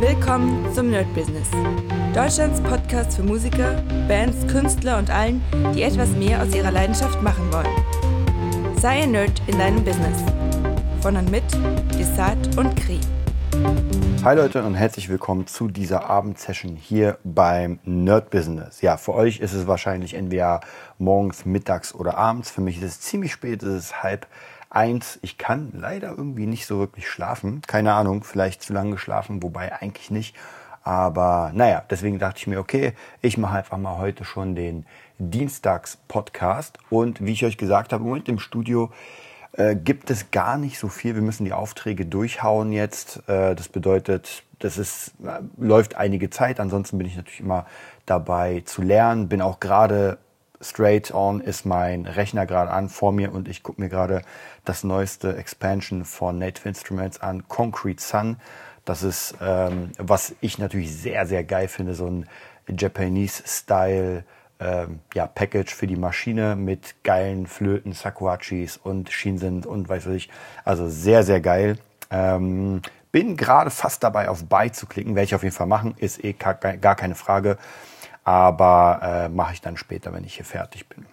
Willkommen zum Nerd Business. Deutschlands Podcast für Musiker, Bands, Künstler und allen, die etwas mehr aus ihrer Leidenschaft machen wollen. Sei ein Nerd in deinem Business. Von und mit Desart und Kri. Hi Leute und herzlich willkommen zu dieser Abendsession hier beim Nerd Business. Ja, für euch ist es wahrscheinlich entweder morgens, mittags oder abends. Für mich ist es ziemlich spät, es ist halb eins. Ich kann leider irgendwie nicht so wirklich schlafen. Keine Ahnung, vielleicht zu lange geschlafen, wobei eigentlich nicht. Aber naja, deswegen dachte ich mir, okay, ich mache einfach mal heute schon den Dienstags-Podcast. Und wie ich euch gesagt habe, im Moment im Studio äh, gibt es gar nicht so viel. Wir müssen die Aufträge durchhauen jetzt. Äh, das bedeutet, das ist, äh, läuft einige Zeit. Ansonsten bin ich natürlich immer dabei zu lernen. Bin auch gerade straight on ist mein Rechner gerade an vor mir und ich gucke mir gerade das neueste Expansion von Native Instruments an, Concrete Sun. Das ist, ähm, was ich natürlich sehr, sehr geil finde, so ein Japanese-Style ähm, ja, Package für die Maschine mit geilen Flöten, Sakuachis und Shinsen und weiß ich. Also sehr, sehr geil. Ähm, bin gerade fast dabei, auf Buy zu klicken. Werde ich auf jeden Fall machen. Ist eh gar keine Frage. Aber äh, mache ich dann später, wenn ich hier fertig bin.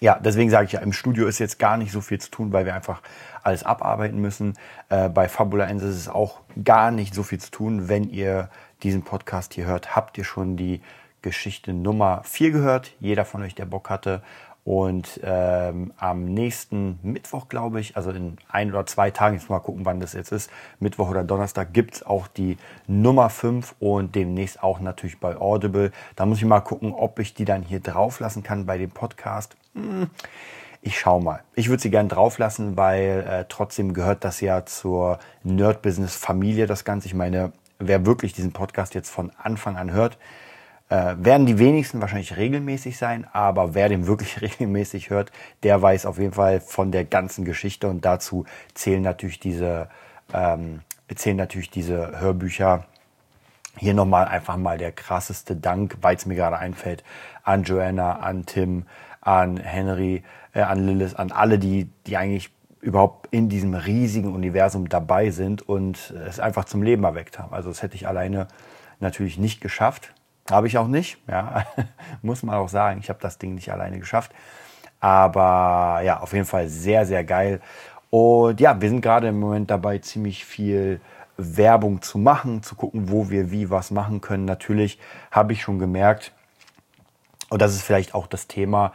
Ja, deswegen sage ich ja, im Studio ist jetzt gar nicht so viel zu tun, weil wir einfach alles abarbeiten müssen. Äh, bei Fabula Ends ist es auch gar nicht so viel zu tun. Wenn ihr diesen Podcast hier hört, habt ihr schon die Geschichte Nummer 4 gehört. Jeder von euch, der Bock hatte. Und ähm, am nächsten Mittwoch, glaube ich, also in ein oder zwei Tagen, jetzt mal gucken, wann das jetzt ist, Mittwoch oder Donnerstag, gibt es auch die Nummer 5 und demnächst auch natürlich bei Audible. Da muss ich mal gucken, ob ich die dann hier drauf lassen kann bei dem Podcast. Hm, ich schau mal. Ich würde sie gerne drauf lassen, weil äh, trotzdem gehört das ja zur Nerd-Business-Familie, das Ganze. Ich meine, wer wirklich diesen Podcast jetzt von Anfang an hört, äh, werden die wenigsten wahrscheinlich regelmäßig sein, aber wer den wirklich regelmäßig hört, der weiß auf jeden Fall von der ganzen Geschichte und dazu zählen natürlich diese, ähm, zählen natürlich diese Hörbücher. Hier nochmal einfach mal der krasseste Dank, weil es mir gerade einfällt, an Joanna, an Tim, an Henry, äh, an Lilith, an alle, die, die eigentlich überhaupt in diesem riesigen Universum dabei sind und es einfach zum Leben erweckt haben. Also das hätte ich alleine natürlich nicht geschafft. Habe ich auch nicht, ja, muss man auch sagen. Ich habe das Ding nicht alleine geschafft. Aber ja, auf jeden Fall sehr, sehr geil. Und ja, wir sind gerade im Moment dabei, ziemlich viel Werbung zu machen, zu gucken, wo wir wie was machen können. Natürlich habe ich schon gemerkt, und das ist vielleicht auch das Thema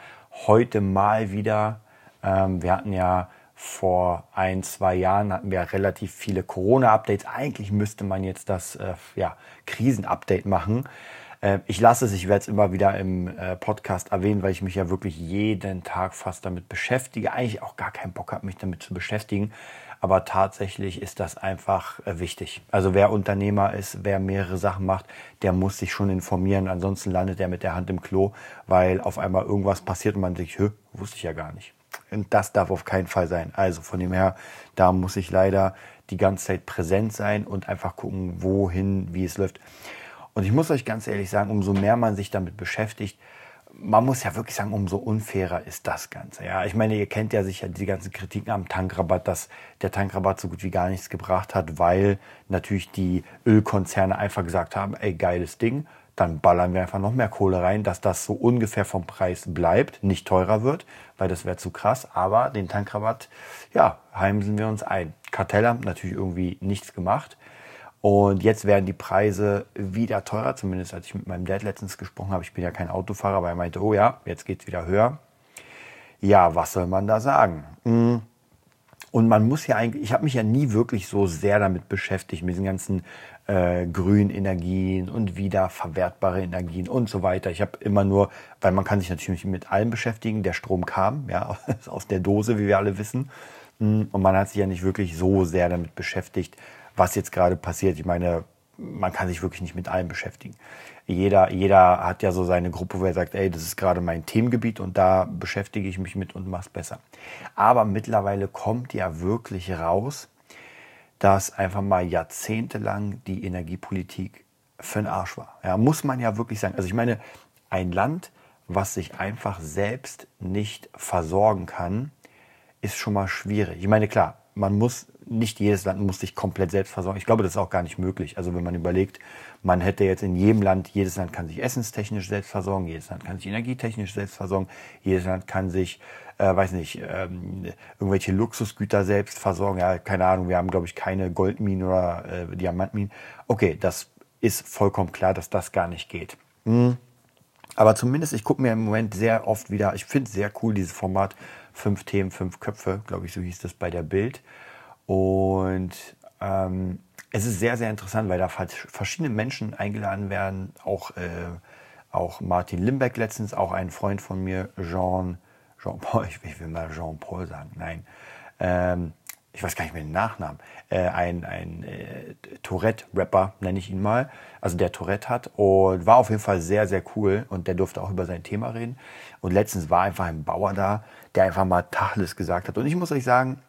heute mal wieder. Ähm, wir hatten ja vor ein, zwei Jahren hatten wir relativ viele Corona-Updates. Eigentlich müsste man jetzt das äh, ja, Krisen-Update machen. Äh, ich lasse es, ich werde es immer wieder im äh, Podcast erwähnen, weil ich mich ja wirklich jeden Tag fast damit beschäftige. Eigentlich auch gar keinen Bock habe, mich damit zu beschäftigen. Aber tatsächlich ist das einfach äh, wichtig. Also wer Unternehmer ist, wer mehrere Sachen macht, der muss sich schon informieren. Ansonsten landet er mit der Hand im Klo, weil auf einmal irgendwas passiert und man sich, Hö, wusste ich ja gar nicht. Und das darf auf keinen Fall sein. Also von dem her, da muss ich leider die ganze Zeit präsent sein und einfach gucken, wohin, wie es läuft. Und ich muss euch ganz ehrlich sagen, umso mehr man sich damit beschäftigt, man muss ja wirklich sagen, umso unfairer ist das Ganze. Ja, ich meine, ihr kennt ja sicher die ganzen Kritiken am Tankrabatt, dass der Tankrabatt so gut wie gar nichts gebracht hat, weil natürlich die Ölkonzerne einfach gesagt haben, ey, geiles Ding, dann ballern wir einfach noch mehr Kohle rein, dass das so ungefähr vom Preis bleibt, nicht teurer wird, weil das wäre zu krass. Aber den Tankrabatt, ja, heimsen wir uns ein. Kartell haben natürlich irgendwie nichts gemacht. Und jetzt werden die Preise wieder teurer, zumindest als ich mit meinem Dad letztens gesprochen habe. Ich bin ja kein Autofahrer, aber er meinte, oh ja, jetzt geht's wieder höher. Ja, was soll man da sagen? Hm. Und man muss ja eigentlich, ich habe mich ja nie wirklich so sehr damit beschäftigt, mit diesen ganzen äh, grünen Energien und wiederverwertbare Energien und so weiter. Ich habe immer nur, weil man kann sich natürlich mit allem beschäftigen, der Strom kam, ja, aus der Dose, wie wir alle wissen. Hm. Und man hat sich ja nicht wirklich so sehr damit beschäftigt, was jetzt gerade passiert. Ich meine, man kann sich wirklich nicht mit allem beschäftigen. Jeder, jeder hat ja so seine Gruppe, wo er sagt, ey, das ist gerade mein Themengebiet und da beschäftige ich mich mit und mach's besser. Aber mittlerweile kommt ja wirklich raus, dass einfach mal jahrzehntelang die Energiepolitik für den Arsch war. Ja, muss man ja wirklich sagen. Also ich meine, ein Land, was sich einfach selbst nicht versorgen kann, ist schon mal schwierig. Ich meine, klar, man muss nicht jedes Land muss sich komplett selbst versorgen. Ich glaube, das ist auch gar nicht möglich. Also wenn man überlegt, man hätte jetzt in jedem Land, jedes Land kann sich essenstechnisch selbst versorgen, jedes Land kann sich energietechnisch selbst versorgen, jedes Land kann sich, äh, weiß nicht, ähm, irgendwelche Luxusgüter selbst versorgen. Ja, keine Ahnung, wir haben, glaube ich, keine Goldminen oder äh, Diamantminen. Okay, das ist vollkommen klar, dass das gar nicht geht. Hm. Aber zumindest, ich gucke mir im Moment sehr oft wieder, ich finde es sehr cool, dieses Format, fünf Themen, fünf Köpfe, glaube ich, so hieß das bei der Bild. Und ähm, es ist sehr, sehr interessant, weil da verschiedene Menschen eingeladen werden. Auch, äh, auch Martin Limbeck letztens, auch ein Freund von mir, Jean, Jean Paul, ich will mal Jean Paul sagen, nein. Ähm, ich weiß gar nicht mehr den Nachnamen, äh, ein, ein äh, Tourette-Rapper, nenne ich ihn mal, also der Tourette hat und war auf jeden Fall sehr, sehr cool und der durfte auch über sein Thema reden. Und letztens war einfach ein Bauer da, der einfach mal Tachles gesagt hat. Und ich muss euch sagen,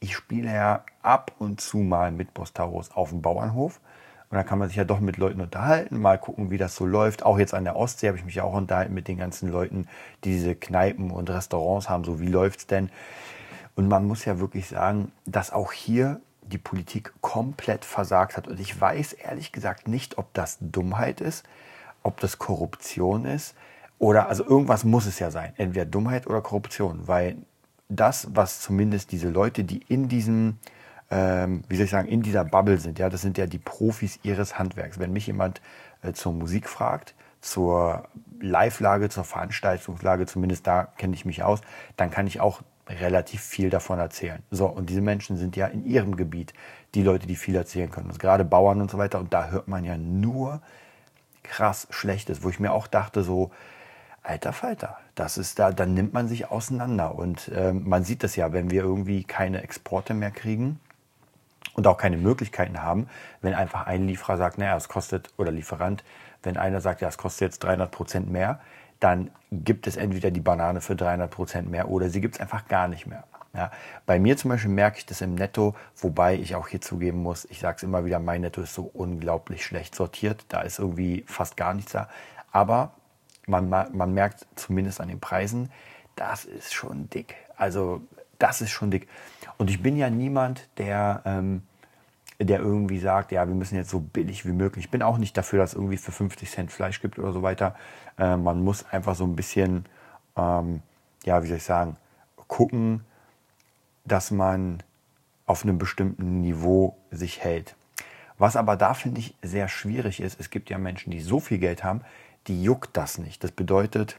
ich spiele ja ab und zu mal mit Bostaurus auf dem Bauernhof. Und da kann man sich ja doch mit Leuten unterhalten, mal gucken, wie das so läuft. Auch jetzt an der Ostsee habe ich mich ja auch unterhalten mit den ganzen Leuten, die diese Kneipen und Restaurants haben. So, wie läuft es denn? Und man muss ja wirklich sagen, dass auch hier die Politik komplett versagt hat. Und ich weiß ehrlich gesagt nicht, ob das Dummheit ist, ob das Korruption ist oder also irgendwas muss es ja sein. Entweder Dummheit oder Korruption, weil das, was zumindest diese Leute, die in diesem, ähm, wie soll ich sagen, in dieser Bubble sind, ja, das sind ja die Profis ihres Handwerks. Wenn mich jemand äh, zur Musik fragt, zur Live-Lage, zur Veranstaltungslage, zumindest da kenne ich mich aus, dann kann ich auch relativ viel davon erzählen. So, und diese Menschen sind ja in ihrem Gebiet die Leute, die viel erzählen können. Also gerade Bauern und so weiter. Und da hört man ja nur krass Schlechtes, wo ich mir auch dachte, so, alter Falter, das ist da, dann nimmt man sich auseinander. Und äh, man sieht das ja, wenn wir irgendwie keine Exporte mehr kriegen und auch keine Möglichkeiten haben, wenn einfach ein Lieferer sagt, naja, es kostet, oder Lieferant, wenn einer sagt, ja, es kostet jetzt 300 Prozent mehr, dann gibt es entweder die Banane für 300 Prozent mehr oder sie gibt es einfach gar nicht mehr. Ja, bei mir zum Beispiel merke ich das im Netto, wobei ich auch hier zugeben muss, ich sage es immer wieder, mein Netto ist so unglaublich schlecht sortiert. Da ist irgendwie fast gar nichts da. Aber man, man merkt zumindest an den Preisen, das ist schon dick. Also das ist schon dick. Und ich bin ja niemand, der, ähm, der irgendwie sagt, ja, wir müssen jetzt so billig wie möglich. Ich bin auch nicht dafür, dass es irgendwie für 50 Cent Fleisch gibt oder so weiter. Äh, man muss einfach so ein bisschen, ähm, ja, wie soll ich sagen, gucken, dass man auf einem bestimmten Niveau sich hält. Was aber da finde ich sehr schwierig ist, es gibt ja Menschen, die so viel Geld haben, die juckt das nicht. Das bedeutet,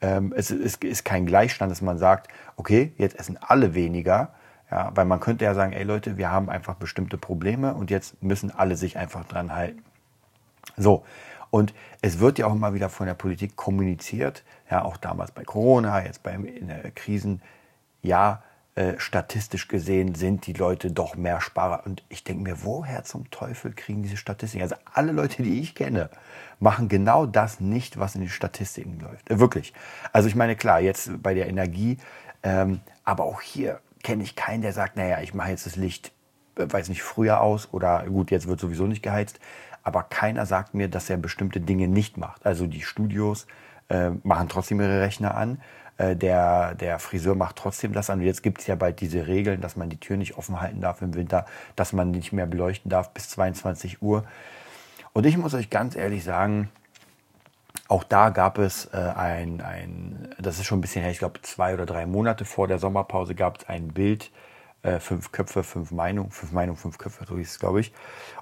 ähm, es, es ist kein Gleichstand, dass man sagt, okay, jetzt essen alle weniger, ja, weil man könnte ja sagen, ey Leute, wir haben einfach bestimmte Probleme und jetzt müssen alle sich einfach dran halten. So. Und es wird ja auch immer wieder von der Politik kommuniziert, ja, auch damals bei Corona, jetzt bei in der Krisen, ja, äh, statistisch gesehen sind die Leute doch mehr Sparer. Und ich denke mir, woher zum Teufel kriegen diese Statistiken? Also alle Leute, die ich kenne, machen genau das nicht, was in den Statistiken läuft. Äh, wirklich. Also ich meine, klar, jetzt bei der Energie, ähm, aber auch hier kenne ich keinen, der sagt, naja, ich mache jetzt das Licht, äh, weiß nicht, früher aus oder gut, jetzt wird sowieso nicht geheizt. Aber keiner sagt mir, dass er bestimmte Dinge nicht macht. Also die Studios äh, machen trotzdem ihre Rechner an. Äh, der, der Friseur macht trotzdem das an. Jetzt gibt es ja bald diese Regeln, dass man die Tür nicht offen halten darf im Winter, dass man nicht mehr beleuchten darf bis 22 Uhr. Und ich muss euch ganz ehrlich sagen, auch da gab es äh, ein, ein, das ist schon ein bisschen her, ich glaube zwei oder drei Monate vor der Sommerpause gab es ein Bild, äh, fünf Köpfe, fünf Meinungen, fünf Meinungen, fünf Köpfe, so hieß es, glaube ich.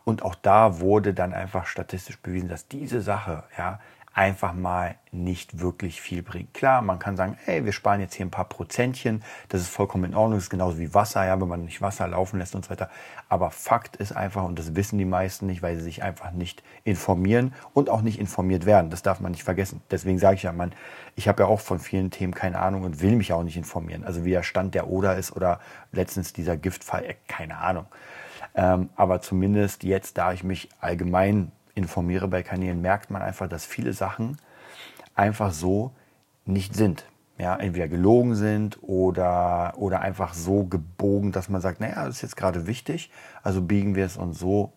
Und auch da wurde dann einfach statistisch bewiesen, dass diese Sache, ja, einfach mal nicht wirklich viel bringt. Klar, man kann sagen, hey, wir sparen jetzt hier ein paar Prozentchen, das ist vollkommen in Ordnung, das ist genauso wie Wasser, ja, wenn man nicht Wasser laufen lässt und so weiter. Aber Fakt ist einfach, und das wissen die meisten nicht, weil sie sich einfach nicht informieren und auch nicht informiert werden. Das darf man nicht vergessen. Deswegen sage ich ja, man, ich habe ja auch von vielen Themen keine Ahnung und will mich auch nicht informieren. Also wie der Stand der Oder ist oder letztens dieser Giftfall, äh, keine Ahnung. Ähm, aber zumindest jetzt, da ich mich allgemein informiere bei Kanälen, merkt man einfach, dass viele Sachen einfach so nicht sind. Ja, entweder gelogen sind oder, oder einfach so gebogen, dass man sagt, naja, das ist jetzt gerade wichtig, also biegen wir es uns so,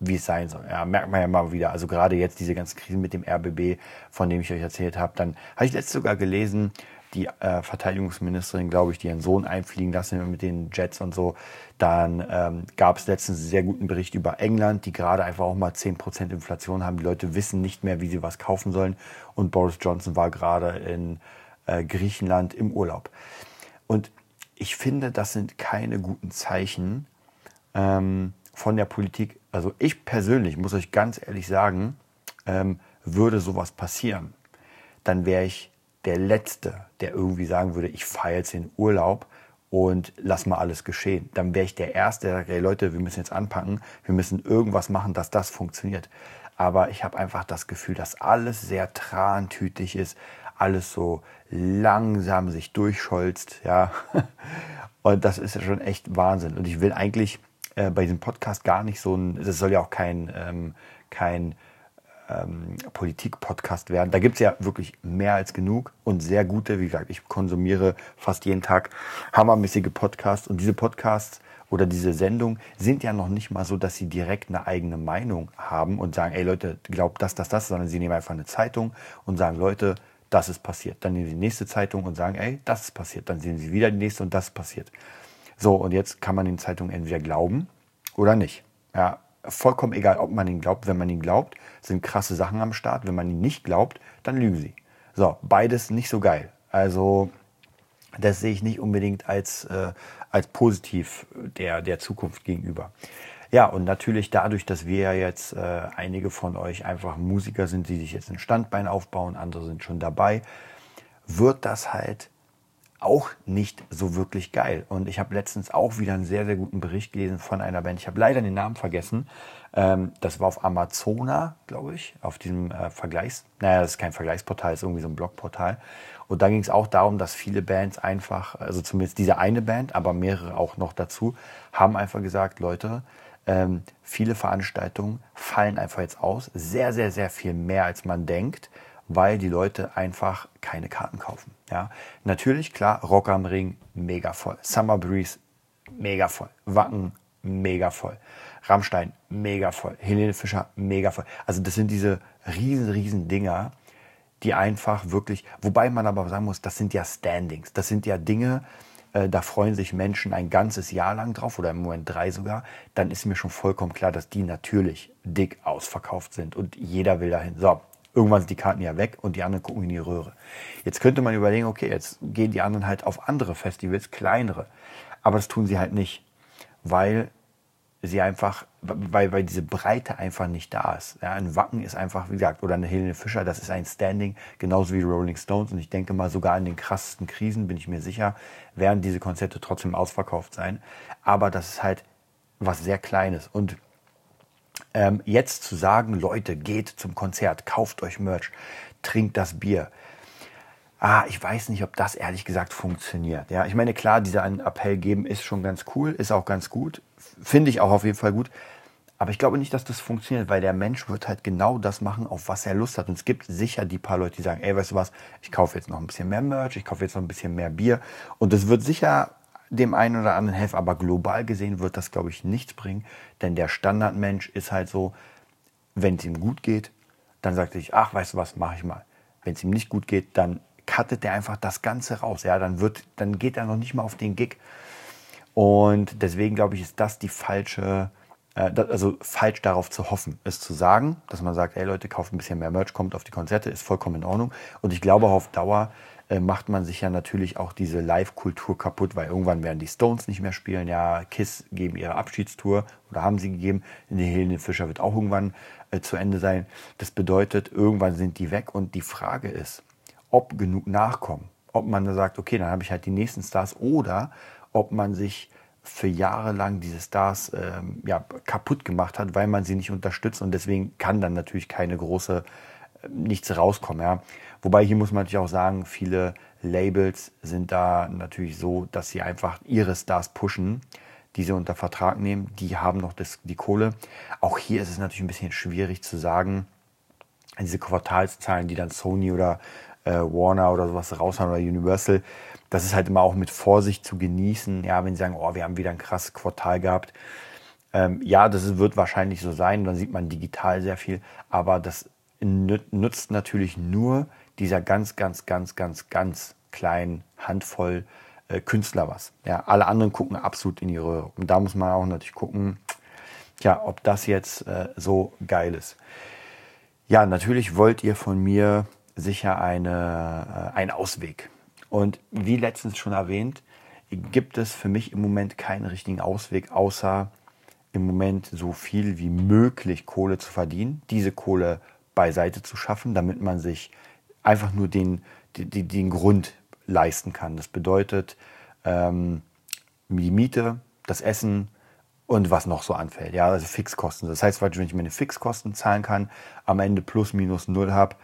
wie es sein soll. Ja, merkt man ja mal wieder. Also gerade jetzt diese ganzen Krisen mit dem RBB, von dem ich euch erzählt habe. Dann habe ich letztes sogar gelesen, die äh, Verteidigungsministerin, glaube ich, die ihren Sohn einfliegen lassen mit den Jets und so. Dann ähm, gab es letztens einen sehr guten Bericht über England, die gerade einfach auch mal 10% Inflation haben. Die Leute wissen nicht mehr, wie sie was kaufen sollen. Und Boris Johnson war gerade in äh, Griechenland im Urlaub. Und ich finde, das sind keine guten Zeichen ähm, von der Politik. Also ich persönlich, muss euch ganz ehrlich sagen, ähm, würde sowas passieren, dann wäre ich der Letzte, der irgendwie sagen würde, ich fahre jetzt in Urlaub und lass mal alles geschehen. Dann wäre ich der Erste, der sagt, hey Leute, wir müssen jetzt anpacken, wir müssen irgendwas machen, dass das funktioniert. Aber ich habe einfach das Gefühl, dass alles sehr trantütig ist, alles so langsam sich durchscholzt, ja. Und das ist ja schon echt Wahnsinn. Und ich will eigentlich äh, bei diesem Podcast gar nicht so ein, das soll ja auch kein, ähm, kein ähm, Politik-Podcast werden. Da gibt es ja wirklich mehr als genug und sehr gute. Wie gesagt, ich konsumiere fast jeden Tag hammermäßige Podcasts und diese Podcasts oder diese Sendungen sind ja noch nicht mal so, dass sie direkt eine eigene Meinung haben und sagen, ey Leute, glaubt das, das, das, sondern sie nehmen einfach eine Zeitung und sagen, Leute, das ist passiert. Dann nehmen sie die nächste Zeitung und sagen, ey, das ist passiert. Dann sehen sie wieder die nächste und das ist passiert. So, und jetzt kann man den Zeitungen entweder glauben oder nicht. Ja, vollkommen egal, ob man ihn glaubt. Wenn man ihn glaubt, sind krasse Sachen am Start. Wenn man ihn nicht glaubt, dann lügen sie. So, beides nicht so geil. Also, das sehe ich nicht unbedingt als, äh, als positiv der, der Zukunft gegenüber. Ja, und natürlich dadurch, dass wir ja jetzt äh, einige von euch einfach Musiker sind, die sich jetzt ein Standbein aufbauen, andere sind schon dabei, wird das halt auch nicht so wirklich geil. Und ich habe letztens auch wieder einen sehr, sehr guten Bericht gelesen von einer Band. Ich habe leider den Namen vergessen. Ähm, das war auf Amazona, glaube ich, auf diesem äh, Vergleichs... Naja, das ist kein Vergleichsportal, das ist irgendwie so ein Blogportal. Und da ging es auch darum, dass viele Bands einfach, also zumindest diese eine Band, aber mehrere auch noch dazu, haben einfach gesagt, Leute, ähm, viele Veranstaltungen fallen einfach jetzt aus. Sehr, sehr, sehr viel mehr, als man denkt weil die Leute einfach keine Karten kaufen. Ja, natürlich, klar, Rock am Ring, mega voll. Summer Breeze, mega voll. Wacken, mega voll. Rammstein, mega voll. Helene Fischer, mega voll. Also das sind diese riesen, riesen Dinger, die einfach wirklich, wobei man aber sagen muss, das sind ja Standings. Das sind ja Dinge, äh, da freuen sich Menschen ein ganzes Jahr lang drauf oder im Moment drei sogar. Dann ist mir schon vollkommen klar, dass die natürlich dick ausverkauft sind und jeder will dahin. So, Irgendwann sind die Karten ja weg und die anderen gucken in die Röhre. Jetzt könnte man überlegen, okay, jetzt gehen die anderen halt auf andere Festivals, kleinere. Aber das tun sie halt nicht, weil sie einfach, weil, weil diese Breite einfach nicht da ist. Ja, ein Wacken ist einfach, wie gesagt, oder eine Helene Fischer, das ist ein Standing, genauso wie Rolling Stones. Und ich denke mal, sogar in den krassesten Krisen, bin ich mir sicher, werden diese Konzerte trotzdem ausverkauft sein. Aber das ist halt was sehr Kleines. Und ähm, jetzt zu sagen, Leute, geht zum Konzert, kauft euch Merch, trinkt das Bier. Ah, ich weiß nicht, ob das ehrlich gesagt funktioniert. Ja, ich meine, klar, dieser einen Appell geben ist schon ganz cool, ist auch ganz gut. Finde ich auch auf jeden Fall gut. Aber ich glaube nicht, dass das funktioniert, weil der Mensch wird halt genau das machen, auf was er Lust hat. Und es gibt sicher die paar Leute, die sagen, ey, weißt du was, ich kaufe jetzt noch ein bisschen mehr Merch, ich kaufe jetzt noch ein bisschen mehr Bier. Und es wird sicher dem einen oder anderen helfen. Aber global gesehen wird das, glaube ich, nichts bringen. Denn der Standardmensch ist halt so, wenn es ihm gut geht, dann sagt er sich, ach, weißt du was, mache ich mal. Wenn es ihm nicht gut geht, dann cuttet er einfach das Ganze raus. Ja, dann, wird, dann geht er noch nicht mal auf den Gig. Und deswegen glaube ich, ist das die falsche, äh, also falsch darauf zu hoffen, es zu sagen, dass man sagt, ey Leute, kauft ein bisschen mehr Merch, kommt auf die Konzerte, ist vollkommen in Ordnung. Und ich glaube, auf Dauer macht man sich ja natürlich auch diese Live-Kultur kaputt, weil irgendwann werden die Stones nicht mehr spielen. Ja, Kiss geben ihre Abschiedstour oder haben sie gegeben. Die Helene Fischer wird auch irgendwann äh, zu Ende sein. Das bedeutet, irgendwann sind die weg und die Frage ist, ob genug nachkommen. Ob man da sagt, okay, dann habe ich halt die nächsten Stars oder ob man sich für Jahre lang diese Stars ähm, ja, kaputt gemacht hat, weil man sie nicht unterstützt und deswegen kann dann natürlich keine große, äh, nichts rauskommen. Ja. Wobei hier muss man natürlich auch sagen, viele Labels sind da natürlich so, dass sie einfach ihre Stars pushen, die sie unter Vertrag nehmen. Die haben noch das, die Kohle. Auch hier ist es natürlich ein bisschen schwierig zu sagen, diese Quartalszahlen, die dann Sony oder äh, Warner oder sowas raushauen oder Universal, das ist halt immer auch mit Vorsicht zu genießen. Ja, wenn sie sagen, oh, wir haben wieder ein krasses Quartal gehabt. Ähm, ja, das wird wahrscheinlich so sein. Dann sieht man digital sehr viel. Aber das nützt natürlich nur dieser ganz, ganz, ganz, ganz, ganz kleinen Handvoll äh, Künstler was. Ja, alle anderen gucken absolut in ihre Röhre. Und da muss man auch natürlich gucken, ja, ob das jetzt äh, so geil ist. Ja, natürlich wollt ihr von mir sicher eine, äh, einen Ausweg. Und wie letztens schon erwähnt, gibt es für mich im Moment keinen richtigen Ausweg, außer im Moment so viel wie möglich Kohle zu verdienen, diese Kohle beiseite zu schaffen, damit man sich einfach nur den, den, den Grund leisten kann. Das bedeutet ähm, die Miete, das Essen und was noch so anfällt. Ja, also Fixkosten. Das heißt, wenn ich meine Fixkosten zahlen kann, am Ende plus minus null habe,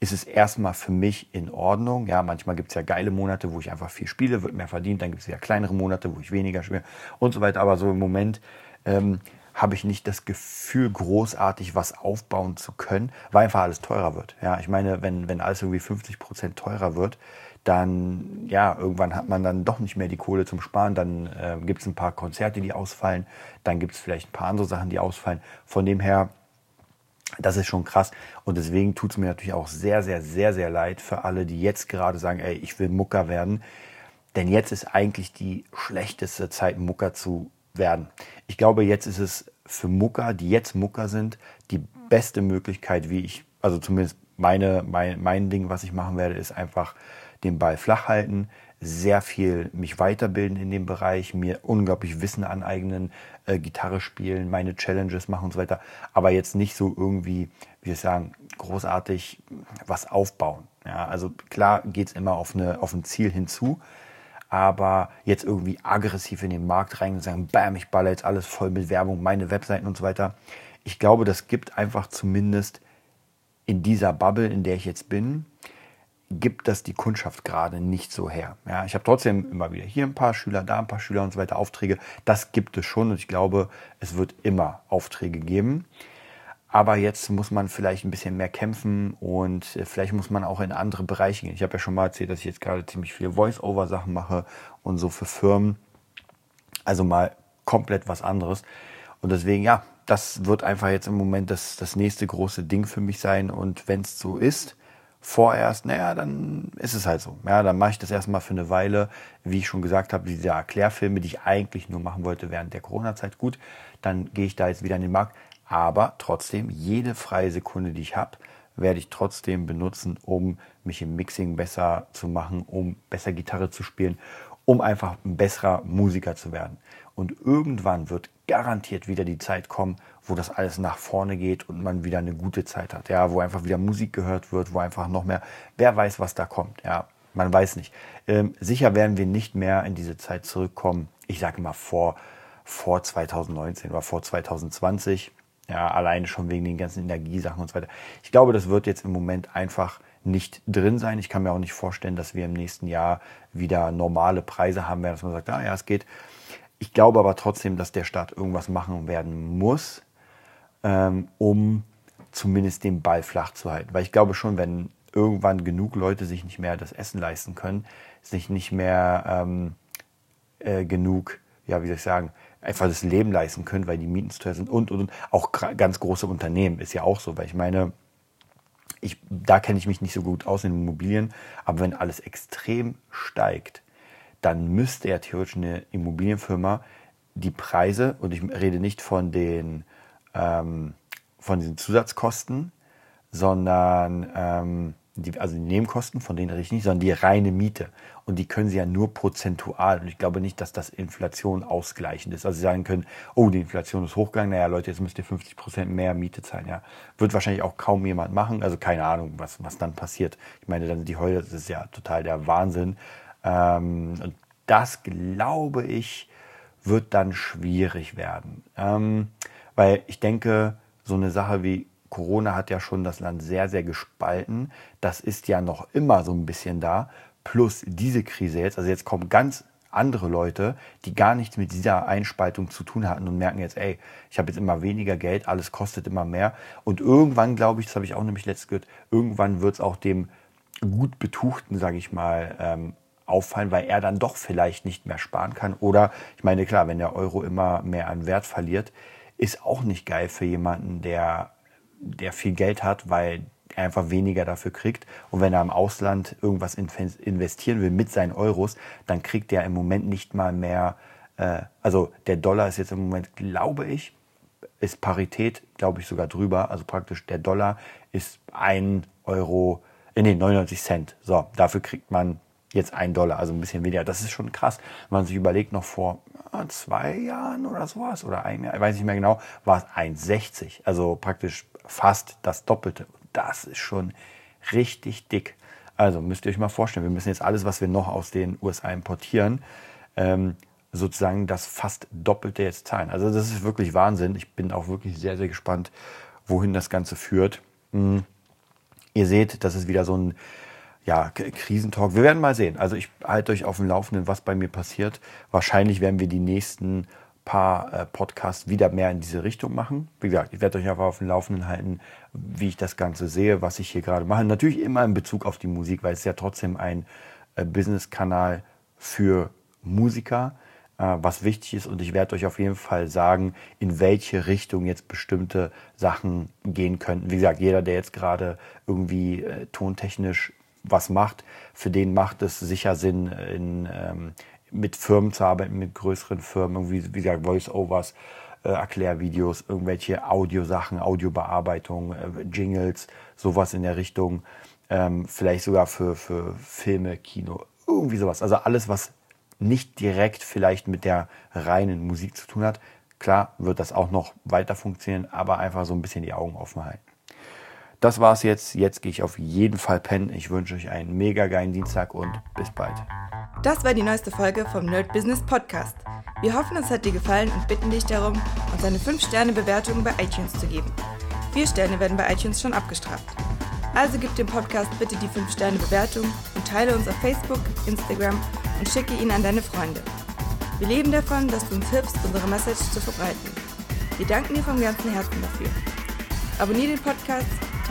ist es erstmal für mich in Ordnung. Ja, manchmal gibt es ja geile Monate, wo ich einfach viel spiele, wird mehr verdient. Dann gibt es ja kleinere Monate, wo ich weniger spiele und so weiter. Aber so im Moment ähm, habe ich nicht das Gefühl, großartig was aufbauen zu können, weil einfach alles teurer wird. Ja, ich meine, wenn, wenn alles irgendwie 50 Prozent teurer wird, dann, ja, irgendwann hat man dann doch nicht mehr die Kohle zum Sparen. Dann äh, gibt es ein paar Konzerte, die ausfallen. Dann gibt es vielleicht ein paar andere Sachen, die ausfallen. Von dem her, das ist schon krass. Und deswegen tut es mir natürlich auch sehr, sehr, sehr, sehr leid für alle, die jetzt gerade sagen, ey, ich will Mucker werden. Denn jetzt ist eigentlich die schlechteste Zeit, Mucker zu werden. Ich glaube, jetzt ist es für Mucker, die jetzt Mucker sind, die beste Möglichkeit, wie ich, also zumindest meine, mein, mein Ding, was ich machen werde, ist einfach den Ball flach halten, sehr viel mich weiterbilden in dem Bereich, mir unglaublich Wissen aneignen, äh, Gitarre spielen, meine Challenges machen und so weiter. Aber jetzt nicht so irgendwie, wie wir sagen, großartig was aufbauen. Ja, also klar geht es immer auf, eine, auf ein Ziel hinzu, aber jetzt irgendwie aggressiv in den Markt rein und sagen, bam, ich baller jetzt alles voll mit Werbung, meine Webseiten und so weiter. Ich glaube, das gibt einfach zumindest in dieser Bubble, in der ich jetzt bin, gibt das die Kundschaft gerade nicht so her. Ja, ich habe trotzdem immer wieder hier ein paar Schüler, da ein paar Schüler und so weiter Aufträge. Das gibt es schon und ich glaube, es wird immer Aufträge geben. Aber jetzt muss man vielleicht ein bisschen mehr kämpfen und äh, vielleicht muss man auch in andere Bereiche gehen. Ich habe ja schon mal erzählt, dass ich jetzt gerade ziemlich viele Voice-Over-Sachen mache und so für Firmen. Also mal komplett was anderes. Und deswegen, ja, das wird einfach jetzt im Moment das, das nächste große Ding für mich sein. Und wenn es so ist, vorerst, naja, dann ist es halt so. Ja, dann mache ich das erstmal für eine Weile, wie ich schon gesagt habe, diese Erklärfilme, die ich eigentlich nur machen wollte während der Corona-Zeit. Gut, dann gehe ich da jetzt wieder in den Markt. Aber trotzdem, jede freie Sekunde, die ich habe, werde ich trotzdem benutzen, um mich im Mixing besser zu machen, um besser Gitarre zu spielen, um einfach ein besserer Musiker zu werden. Und irgendwann wird garantiert wieder die Zeit kommen, wo das alles nach vorne geht und man wieder eine gute Zeit hat. Ja, wo einfach wieder Musik gehört wird, wo einfach noch mehr, wer weiß, was da kommt. Ja, man weiß nicht. Ähm, sicher werden wir nicht mehr in diese Zeit zurückkommen. Ich sage mal vor, vor 2019 oder vor 2020 ja, alleine schon wegen den ganzen Energiesachen und so weiter. Ich glaube, das wird jetzt im Moment einfach nicht drin sein. Ich kann mir auch nicht vorstellen, dass wir im nächsten Jahr wieder normale Preise haben werden, dass man sagt, ah ja, es geht. Ich glaube aber trotzdem, dass der Staat irgendwas machen werden muss, ähm, um zumindest den Ball flach zu halten. Weil ich glaube schon, wenn irgendwann genug Leute sich nicht mehr das Essen leisten können, sich nicht mehr ähm, äh, genug, ja, wie soll ich sagen, einfach das Leben leisten können, weil die Mieten zu teuer sind und, und, und. Auch ganz große Unternehmen ist ja auch so, weil ich meine, ich, da kenne ich mich nicht so gut aus in Immobilien, aber wenn alles extrem steigt, dann müsste ja theoretisch eine Immobilienfirma die Preise, und ich rede nicht von den, ähm, von diesen Zusatzkosten, sondern ähm, die, also die Nebenkosten, von denen rede ich nicht, sondern die reine Miete. Und die können sie ja nur prozentual. Und ich glaube nicht, dass das Inflation ausgleichend ist. Also sie sagen können, oh, die Inflation ist hochgegangen, naja Leute, jetzt müsst ihr 50 Prozent mehr Miete zahlen. Ja, wird wahrscheinlich auch kaum jemand machen. Also keine Ahnung, was, was dann passiert. Ich meine, dann die Häuser, das ist ja total der Wahnsinn. Ähm, und das, glaube ich, wird dann schwierig werden. Ähm, weil ich denke, so eine Sache wie Corona hat ja schon das Land sehr, sehr gespalten. Das ist ja noch immer so ein bisschen da. Plus diese Krise jetzt. Also jetzt kommen ganz andere Leute, die gar nichts mit dieser Einspaltung zu tun hatten und merken jetzt, ey, ich habe jetzt immer weniger Geld, alles kostet immer mehr. Und irgendwann, glaube ich, das habe ich auch nämlich letztes gehört, irgendwann wird es auch dem gut Betuchten, sage ich mal, ähm, auffallen, weil er dann doch vielleicht nicht mehr sparen kann. Oder, ich meine, klar, wenn der Euro immer mehr an Wert verliert, ist auch nicht geil für jemanden, der der viel Geld hat, weil er einfach weniger dafür kriegt. Und wenn er im Ausland irgendwas investieren will mit seinen Euros, dann kriegt er im Moment nicht mal mehr, äh, also der Dollar ist jetzt im Moment, glaube ich, ist Parität, glaube ich, sogar drüber. Also praktisch der Dollar ist ein Euro, äh, nee, 99 Cent. So, dafür kriegt man jetzt ein Dollar, also ein bisschen weniger. Das ist schon krass, wenn man sich überlegt, noch vor zwei Jahren oder sowas oder ein Jahr, weiß nicht mehr genau, war es 1,60. Also praktisch fast das Doppelte. Das ist schon richtig dick. Also müsst ihr euch mal vorstellen, wir müssen jetzt alles, was wir noch aus den USA importieren, ähm, sozusagen das fast Doppelte jetzt zahlen. Also das ist wirklich Wahnsinn. Ich bin auch wirklich sehr, sehr gespannt, wohin das Ganze führt. Hm. Ihr seht, das ist wieder so ein ja, Krisentalk. Wir werden mal sehen. Also ich halte euch auf dem Laufenden, was bei mir passiert. Wahrscheinlich werden wir die nächsten paar äh, Podcasts wieder mehr in diese Richtung machen. Wie gesagt, ich werde euch einfach auf dem Laufenden halten, wie ich das Ganze sehe, was ich hier gerade mache. Natürlich immer in Bezug auf die Musik, weil es ja trotzdem ein äh, Business-Kanal für Musiker, äh, was wichtig ist. Und ich werde euch auf jeden Fall sagen, in welche Richtung jetzt bestimmte Sachen gehen könnten. Wie gesagt, jeder, der jetzt gerade irgendwie äh, tontechnisch was macht, für den macht es sicher Sinn, in, ähm, mit Firmen zu arbeiten, mit größeren Firmen, irgendwie, wie gesagt, Voice-Overs, äh, Erklärvideos, irgendwelche Audiosachen, Audiobearbeitung, äh, Jingles, sowas in der Richtung. Ähm, vielleicht sogar für, für Filme, Kino, irgendwie sowas. Also alles, was nicht direkt vielleicht mit der reinen Musik zu tun hat. Klar wird das auch noch weiter funktionieren, aber einfach so ein bisschen die Augen offen halten. Das war's jetzt. Jetzt gehe ich auf jeden Fall pennen. Ich wünsche euch einen mega geilen Dienstag und bis bald. Das war die neueste Folge vom Nerd Business Podcast. Wir hoffen, es hat dir gefallen und bitten dich darum, uns eine 5-Sterne-Bewertung bei iTunes zu geben. Vier Sterne werden bei iTunes schon abgestraft. Also gib dem Podcast bitte die 5-Sterne-Bewertung und teile uns auf Facebook, Instagram und schicke ihn an deine Freunde. Wir leben davon, dass du uns hilfst, unsere Message zu verbreiten. Wir danken dir vom ganzen Herzen dafür. Abonnier den Podcast